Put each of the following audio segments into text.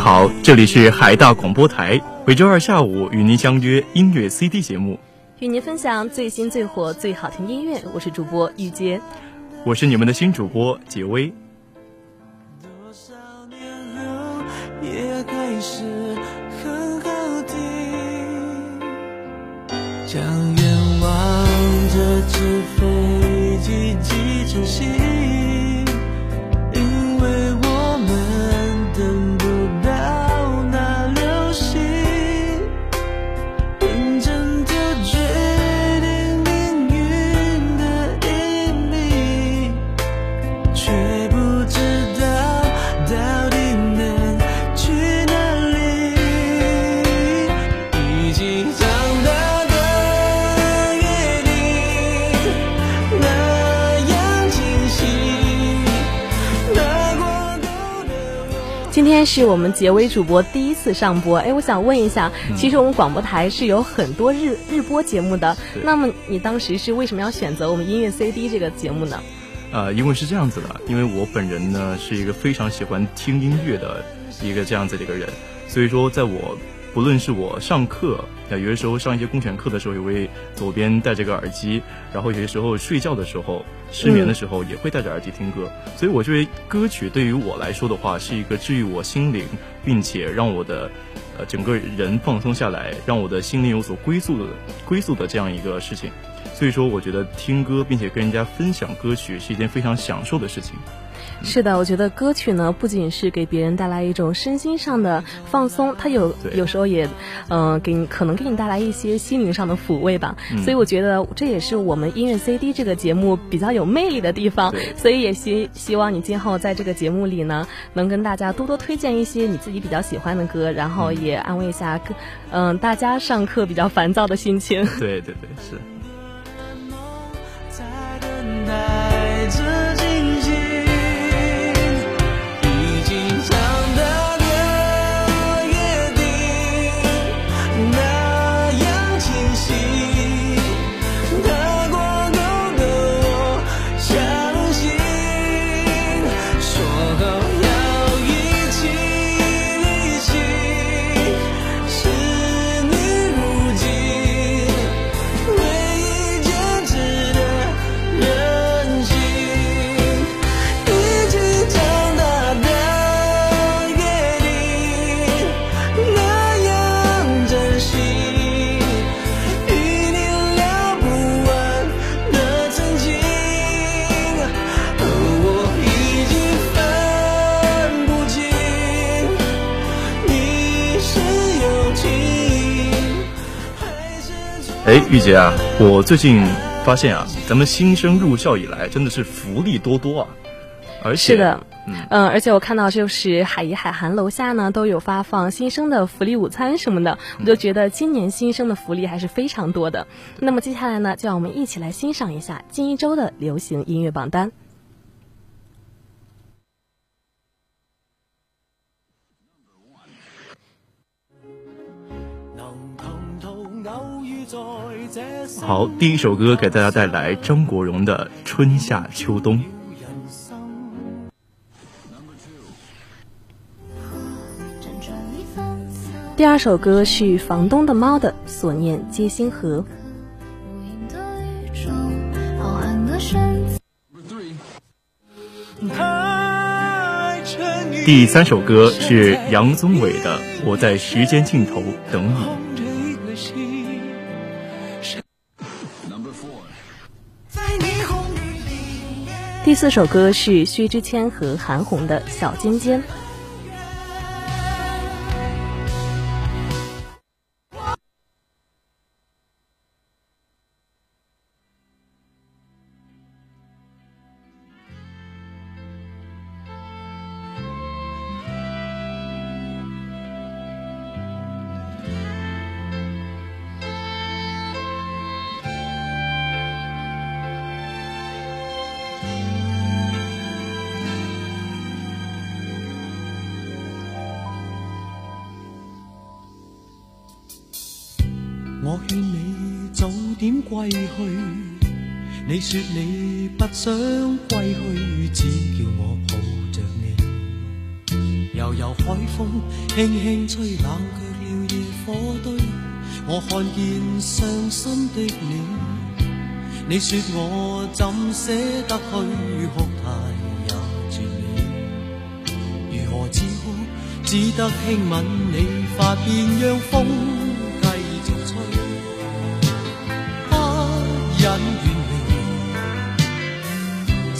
好，这里是海大广播台，每周二下午与您相约音乐 CD 节目，与您分享最新最火最好听音乐。我是主播玉洁，我是你们的新主播杰威。是我们结尾主播第一次上播，哎，我想问一下，其实我们广播台是有很多日日播节目的，那么你当时是为什么要选择我们音乐 CD 这个节目呢？呃，因为是这样子的，因为我本人呢是一个非常喜欢听音乐的一个这样子的一个人，所以说在我。不论是我上课，有些时候上一些公选课的时候，也会左边戴着个耳机，然后有些时候睡觉的时候、失眠的时候，也会戴着耳机听歌。所以我觉得歌曲对于我来说的话，是一个治愈我心灵，并且让我的呃整个人放松下来，让我的心灵有所归宿的归宿的这样一个事情。所以说，我觉得听歌并且跟人家分享歌曲是一件非常享受的事情。是的，我觉得歌曲呢，不仅是给别人带来一种身心上的放松，它有有时候也，嗯，给你可能给你带来一些心灵上的抚慰吧。所以我觉得这也是我们音乐 CD 这个节目比较有魅力的地方。所以也希希望你今后在这个节目里呢，能跟大家多多推荐一些你自己比较喜欢的歌，然后也安慰一下，嗯，大家上课比较烦躁的心情。对对对，是。玉洁啊，我最近发现啊，咱们新生入校以来真的是福利多多啊，而且是的，嗯，而且我看到就是海怡海涵楼下呢都有发放新生的福利午餐什么的，我就觉得今年新生的福利还是非常多的。那么接下来呢，就让我们一起来欣赏一下近一周的流行音乐榜单。好，第一首歌给大家带来张国荣的《春夏秋冬》。第二首歌是房东的猫的《所念皆星河》。第三首歌是杨宗纬的《我在时间尽头等你》。第四首歌是薛之谦和韩红的《小尖尖》。我劝你早点归去，你说你不想归去，只叫我抱着你，悠悠海风轻轻吹，冷却了野火堆。我看见伤心的你，你说我怎舍得去哭太也绝美？如何止哭？只得轻吻你发边，让风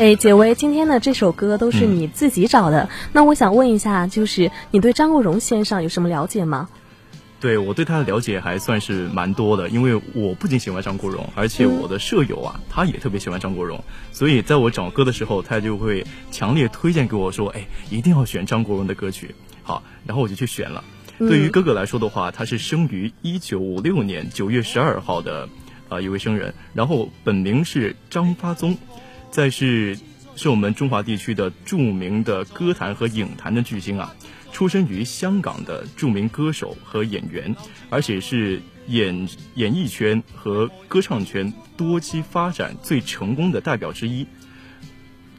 哎，解围，今天的这首歌都是你自己找的。那我想问一下，就是你对张国荣先生有什么了解吗？对我对他的了解还算是蛮多的，因为我不仅喜欢张国荣，而且我的舍友啊，他也特别喜欢张国荣，所以在我找歌的时候，他就会强烈推荐给我说：“哎，一定要选张国荣的歌曲。”好，然后我就去选了。对于哥哥来说的话，他是生于一九五六年九月十二号的啊一位生人，然后本名是张发宗，再是是我们中华地区的著名的歌坛和影坛的巨星啊。出身于香港的著名歌手和演员，而且是演演艺圈和歌唱圈多期发展最成功的代表之一。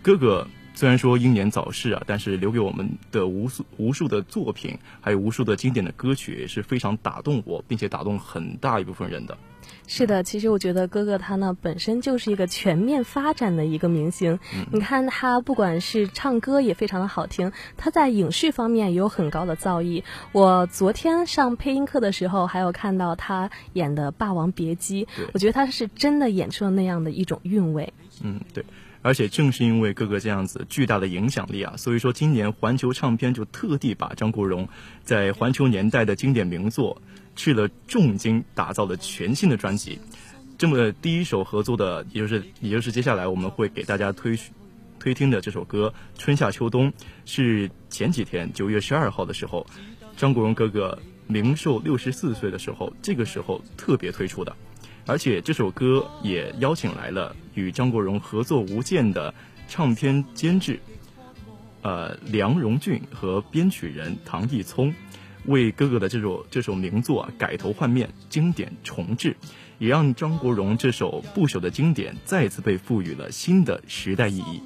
哥哥虽然说英年早逝啊，但是留给我们的无数无数的作品，还有无数的经典的歌曲，也是非常打动我，并且打动很大一部分人的。是的，其实我觉得哥哥他呢本身就是一个全面发展的一个明星。你看他不管是唱歌也非常的好听，他在影视方面也有很高的造诣。我昨天上配音课的时候，还有看到他演的《霸王别姬》，我觉得他是真的演出了那样的一种韵味。嗯，对。而且正是因为哥哥这样子巨大的影响力啊，所以说今年环球唱片就特地把张国荣在环球年代的经典名作。去了重金打造的全新的专辑，这么第一首合作的，也就是也就是接下来我们会给大家推推听的这首歌《春夏秋冬》，是前几天九月十二号的时候，张国荣哥哥明寿六十四岁的时候，这个时候特别推出的，而且这首歌也邀请来了与张国荣合作无间的唱片监制，呃梁荣俊和编曲人唐毅聪。为哥哥的这首这首名作改头换面，经典重置，也让张国荣这首不朽的经典再次被赋予了新的时代意义。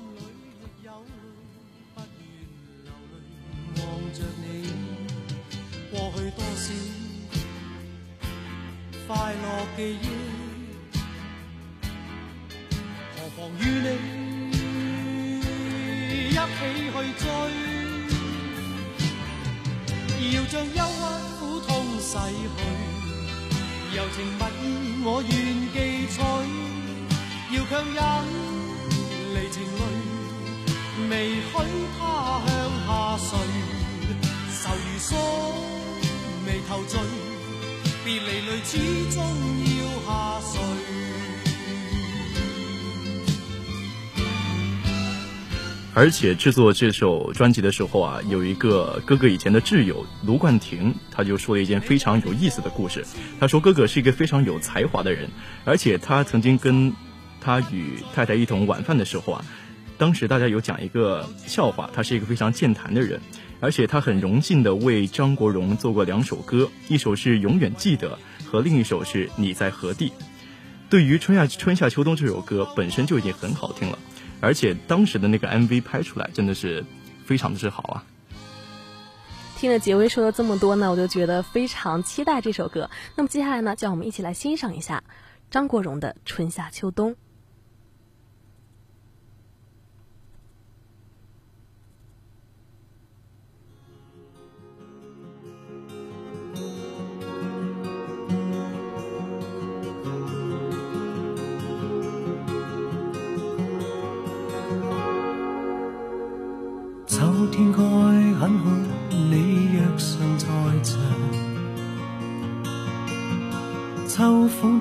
要逝去，柔情蜜意我愿记取，要强忍离情泪，未许他向下垂，愁如锁，眉头聚，别离泪始终要下垂。而且制作这首专辑的时候啊，有一个哥哥以前的挚友卢冠廷，他就说了一件非常有意思的故事。他说哥哥是一个非常有才华的人，而且他曾经跟他与太太一同晚饭的时候啊，当时大家有讲一个笑话，他是一个非常健谈的人，而且他很荣幸的为张国荣做过两首歌，一首是永远记得，和另一首是你在何地。对于春夏春夏秋冬这首歌本身就已经很好听了。而且当时的那个 MV 拍出来真的是非常的之好啊！听了杰威说了这么多呢，我就觉得非常期待这首歌。那么接下来呢，就让我们一起来欣赏一下张国荣的《春夏秋冬》。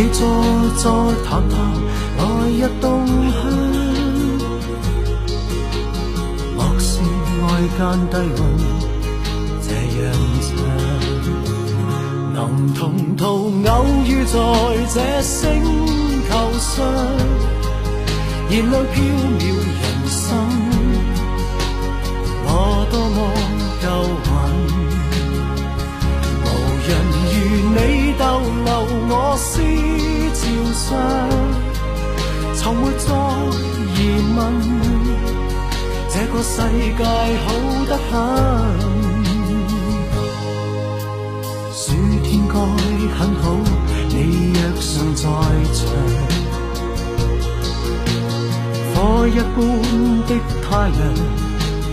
起坐坐谈谈来日动向。莫视外间低温这样长，能同途偶遇在这星球上，燃亮飘渺人生，我多么。够运，无人如你逗留我思潮上，从没再疑问，这个世界好得很。暑天该很好，你若尚在场，火一般的太阳。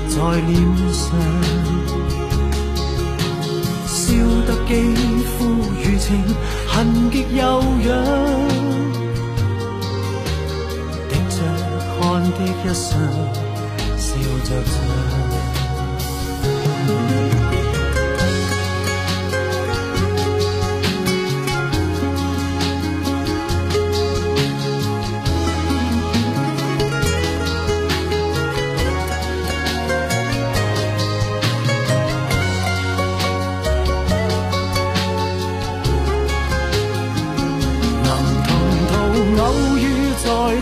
在脸上，笑得肌肤如情，痕极悠扬，滴着汗的一双，笑着唱。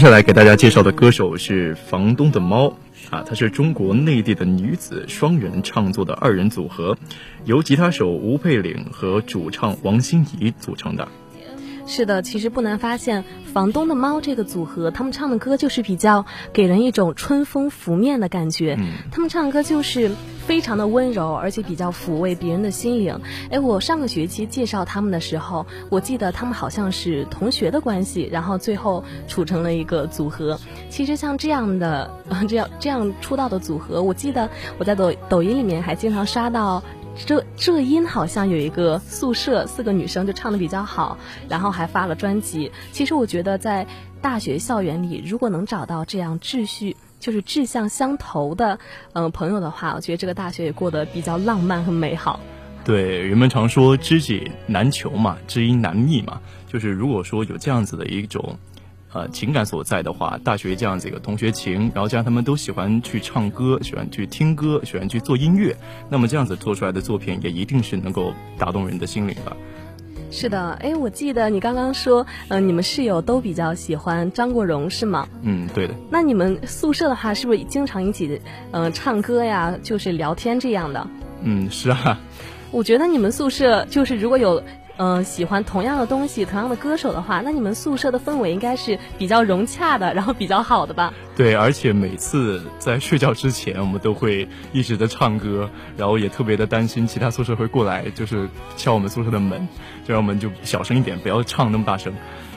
接下来给大家介绍的歌手是房东的猫啊，她是中国内地的女子双人创作的二人组合，由吉他手吴佩岭和主唱王心怡组成的。是的，其实不难发现，房东的猫这个组合，他们唱的歌就是比较给人一种春风拂面的感觉。嗯，他们唱歌就是非常的温柔，而且比较抚慰别人的心灵。哎，我上个学期介绍他们的时候，我记得他们好像是同学的关系，然后最后处成了一个组合。其实像这样的，这样这样出道的组合，我记得我在抖抖音里面还经常刷到。这这音好像有一个宿舍四个女生就唱的比较好，然后还发了专辑。其实我觉得在大学校园里，如果能找到这样志趣就是志向相投的嗯朋友的话，我觉得这个大学也过得比较浪漫和美好。对，人们常说知己难求嘛，知音难觅嘛，就是如果说有这样子的一种。呃，情感所在的话，大学这样子一个同学情，然后加上他们都喜欢去唱歌，喜欢去听歌，喜欢去做音乐，那么这样子做出来的作品也一定是能够打动人的心灵的。是的，哎，我记得你刚刚说，嗯，你们室友都比较喜欢张国荣，是吗？嗯，对的。那你们宿舍的话，是不是经常一起，嗯，唱歌呀，就是聊天这样的？嗯，是啊。我觉得你们宿舍就是如果有。嗯，喜欢同样的东西、同样的歌手的话，那你们宿舍的氛围应该是比较融洽的，然后比较好的吧？对，而且每次在睡觉之前，我们都会一直在唱歌，然后也特别的担心其他宿舍会过来，就是敲我们宿舍的门，就让我们就小声一点，不要唱那么大声。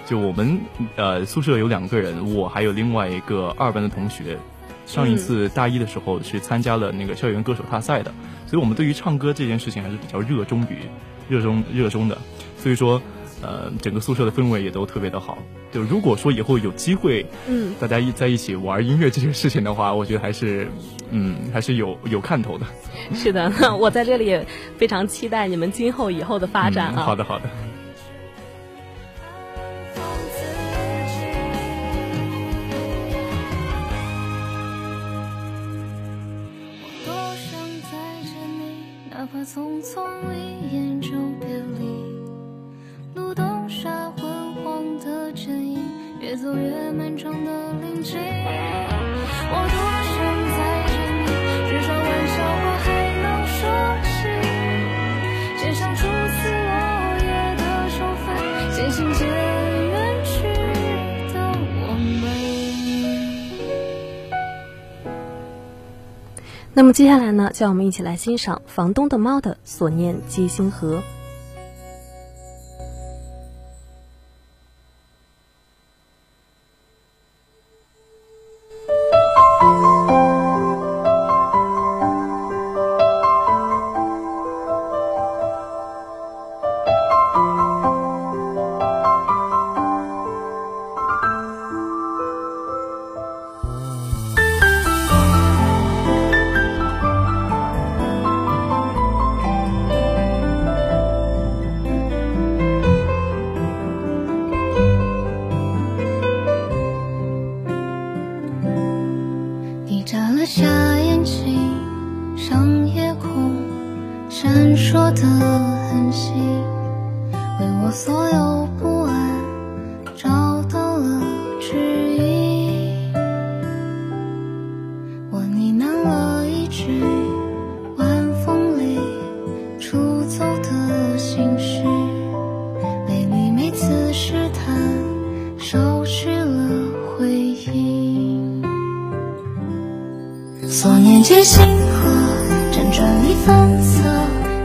就我们呃宿舍有两个人，我还有另外一个二班的同学，上一次大一的时候是参加了那个校园歌手大赛的，所以我们对于唱歌这件事情还是比较热衷于。热衷热衷的，所以说，呃，整个宿舍的氛围也都特别的好。就如果说以后有机会，嗯，大家一在一起玩音乐这件事情的话，我觉得还是，嗯，还是有有看头的。是的，我在这里也非常期待你们今后以后的发展啊。好的，好的。匆匆一眼越走越漫长的林径。我多想再见你，至少玩笑话还能说起。街上初次落叶的秋分，渐行渐远去的我们。那么接下来呢，就让我们一起来欣赏房东的猫的所念皆星河。反侧，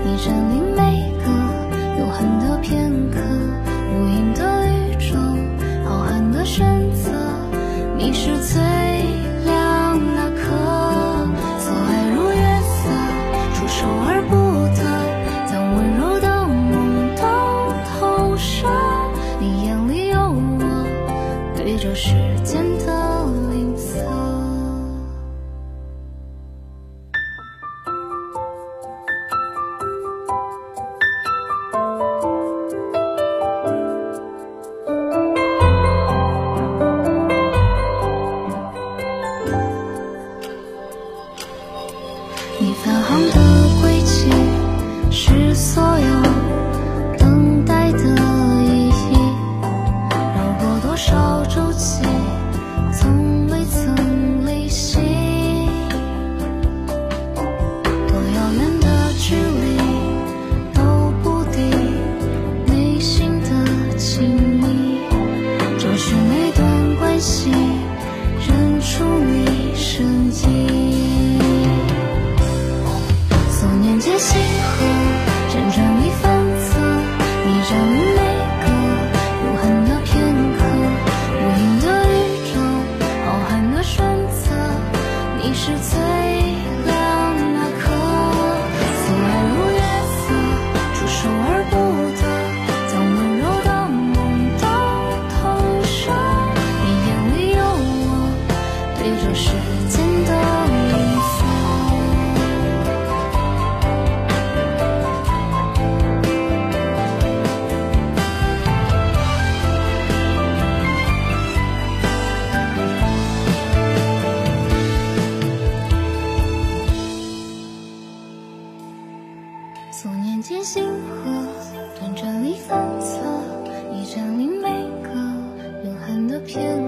你占领每个永恒的片刻，无垠的宇宙，浩瀚的选择，你是最。恒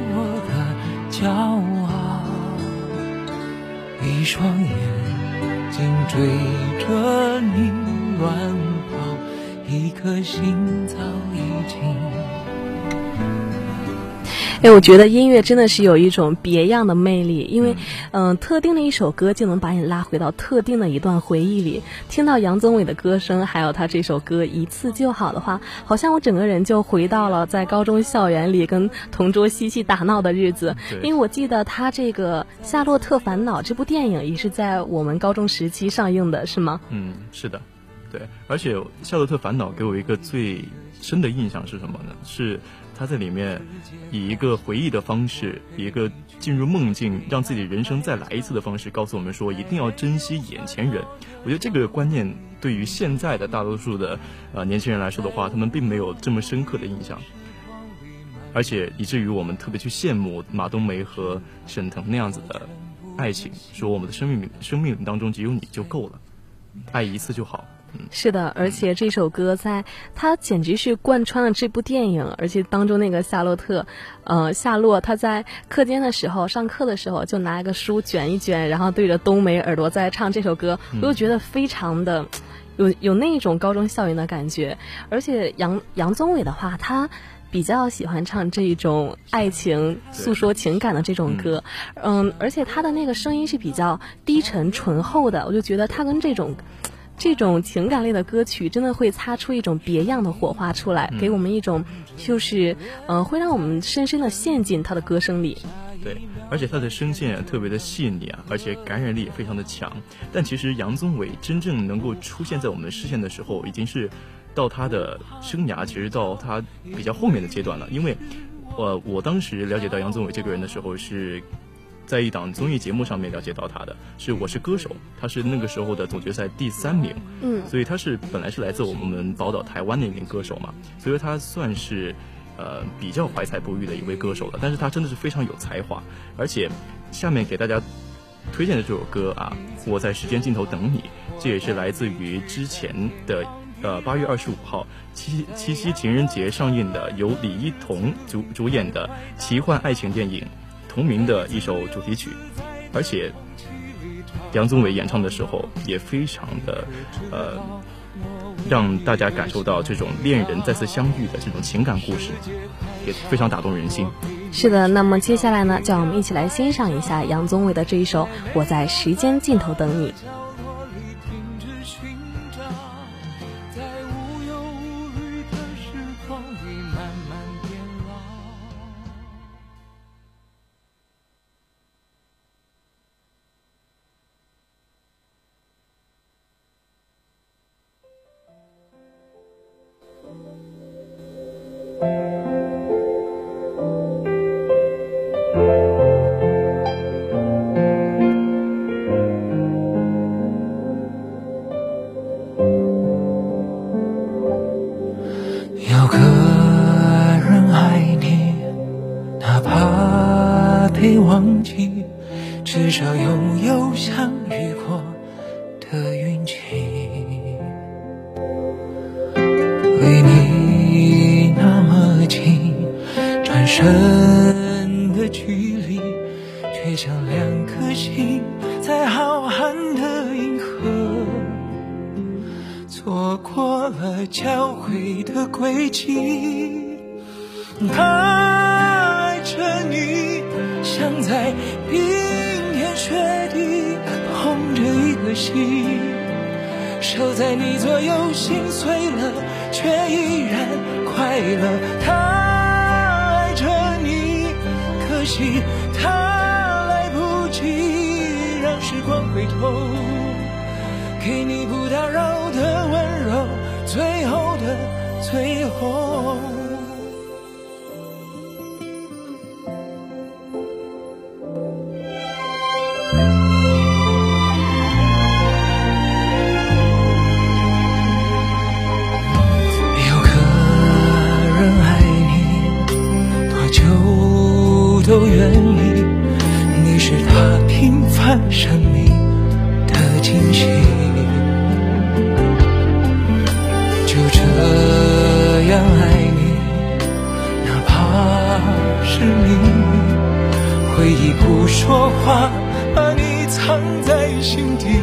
骄傲。一双眼睛。追着你乱跑，一颗心早已哎，我觉得音乐真的是有一种别样的魅力，因为，嗯，特定的一首歌就能把你拉回到特定的一段回忆里。听到杨宗纬的歌声，还有他这首歌《一次就好》的话，好像我整个人就回到了在高中校园里跟同桌嬉戏打闹的日子。因为我记得他这个《夏洛特烦恼》这部电影也是在我们高中时期上映的，是吗？嗯，是的，对。而且《夏洛特烦恼》给我一个最深的印象是什么呢？是。他在里面以一个回忆的方式，一个进入梦境，让自己人生再来一次的方式，告诉我们说一定要珍惜眼前人。我觉得这个观念对于现在的大多数的呃年轻人来说的话，他们并没有这么深刻的印象，而且以至于我们特别去羡慕马冬梅和沈腾那样子的爱情，说我们的生命生命当中只有你就够了，爱一次就好。是的，而且这首歌在它简直是贯穿了这部电影，而且当中那个夏洛特，呃，夏洛他在课间的时候上课的时候就拿一个书卷一卷，然后对着冬梅耳朵在唱这首歌，我就觉得非常的有有那种高中校园的感觉。而且杨杨宗纬的话，他比较喜欢唱这种爱情诉说情感的这种歌，嗯，而且他的那个声音是比较低沉醇厚的，我就觉得他跟这种。这种情感类的歌曲真的会擦出一种别样的火花出来，给我们一种就是，呃，会让我们深深的陷进他的歌声里。对，而且他的声线特别的细腻啊，而且感染力也非常的强。但其实杨宗纬真正能够出现在我们的视线的时候，已经是到他的生涯其实到他比较后面的阶段了。因为，呃，我当时了解到杨宗纬这个人的时候是。在一档综艺节目上面了解到他的是《我是歌手》，他是那个时候的总决赛第三名，嗯，所以他是本来是来自我们宝岛台湾的一名歌手嘛，所以他算是呃比较怀才不遇的一位歌手了。但是他真的是非常有才华，而且下面给大家推荐的这首歌啊，《我在时间尽头等你》，这也是来自于之前的呃八月二十五号七七夕情人节上映的由李一桐主主演的奇幻爱情电影。同名的一首主题曲，而且杨宗纬演唱的时候也非常的呃，让大家感受到这种恋人再次相遇的这种情感故事，也非常打动人心。是的，那么接下来呢，就让我们一起来欣赏一下杨宗纬的这一首《我在时间尽头等你》。深的距离，却像两颗心在浩瀚的银河，错过了交汇的轨迹。他爱着你，像在冰天雪地捧着一颗心，守在你左右，心碎了却依然快乐。他他来不及让时光回头，给你不打扰的温柔，最后的最后。生命的惊喜。就这样爱你，哪怕是秘密，回忆不说话，把你藏在心底，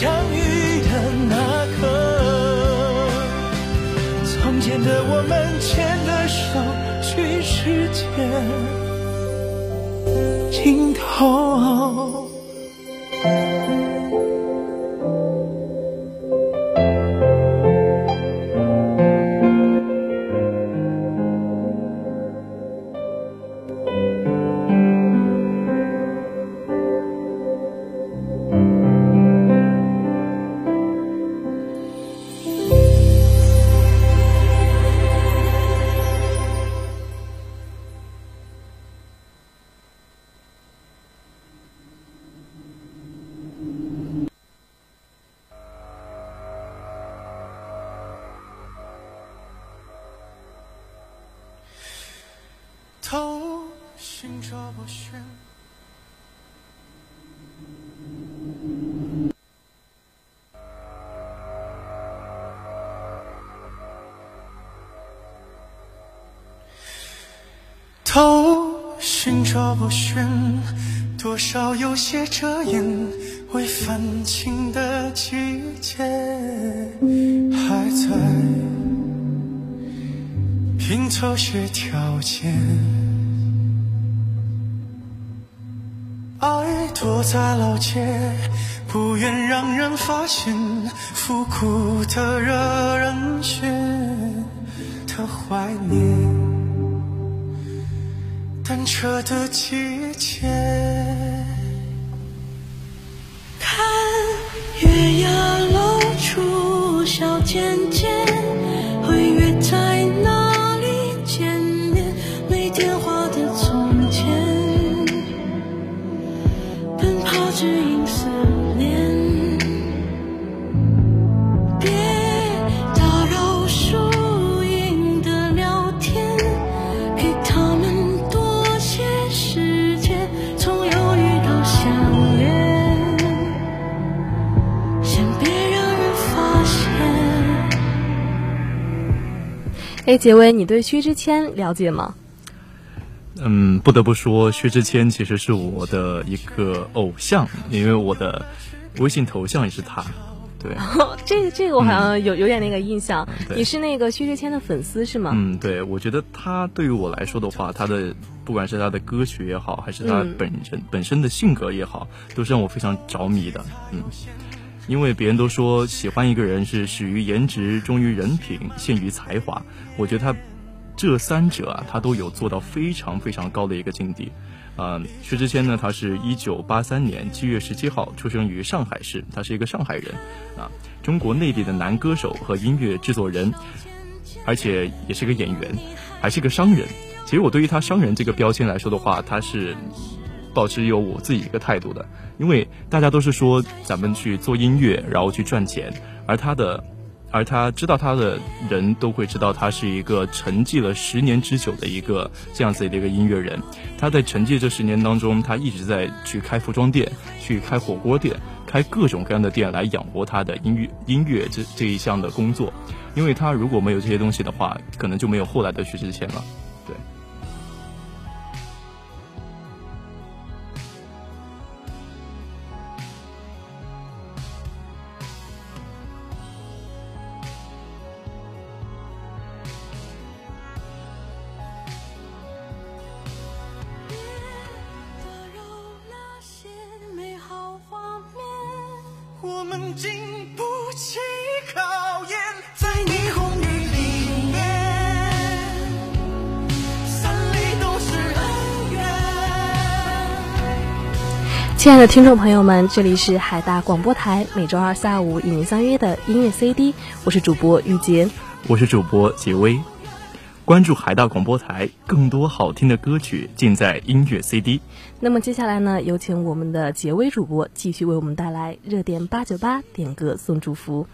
相遇的那刻，从前的我们牵着手，去世界尽头。不寻，多少有些遮掩，未泛青的季节还在拼凑些条件。爱躲在老街，不愿让人发现，复古的惹人眩的怀念。这的季节，看月牙露出小尖哎，杰威，你对薛之谦了解吗？嗯，不得不说，薛之谦其实是我的一个偶像，因为我的微信头像也是他。对，这个这个我好像有有点那个印象。你是那个薛之谦的粉丝是吗？嗯，对，我觉得他对于我来说的话，他的不管是他的歌曲也好，还是他本身本身的性格也好，都是让我非常着迷的。嗯，因为别人都说喜欢一个人是始于颜值，忠于人品，陷于才华，我觉得他。这三者啊，他都有做到非常非常高的一个境地。嗯，薛之谦呢，他是一九八三年七月十七号出生于上海市，他是一个上海人啊，中国内地的男歌手和音乐制作人，而且也是个演员，还是个商人。其实我对于他商人这个标签来说的话，他是保持有我自己一个态度的，因为大家都是说咱们去做音乐，然后去赚钱，而他的。而他知道他的人都会知道，他是一个沉寂了十年之久的一个这样子的一个音乐人。他在沉寂这十年当中，他一直在去开服装店、去开火锅店、开各种各样的店来养活他的音乐音乐这这一项的工作。因为他如果没有这些东西的话，可能就没有后来的薛之谦了。对亲爱的听众朋友们，这里是海大广播台，每周二下午与您相约的音乐 CD，我是主播玉洁，我是主播杰威。关注海大广播台，更多好听的歌曲尽在音乐 CD。那么接下来呢，有请我们的杰威主播继续为我们带来热点八九八点歌送祝福。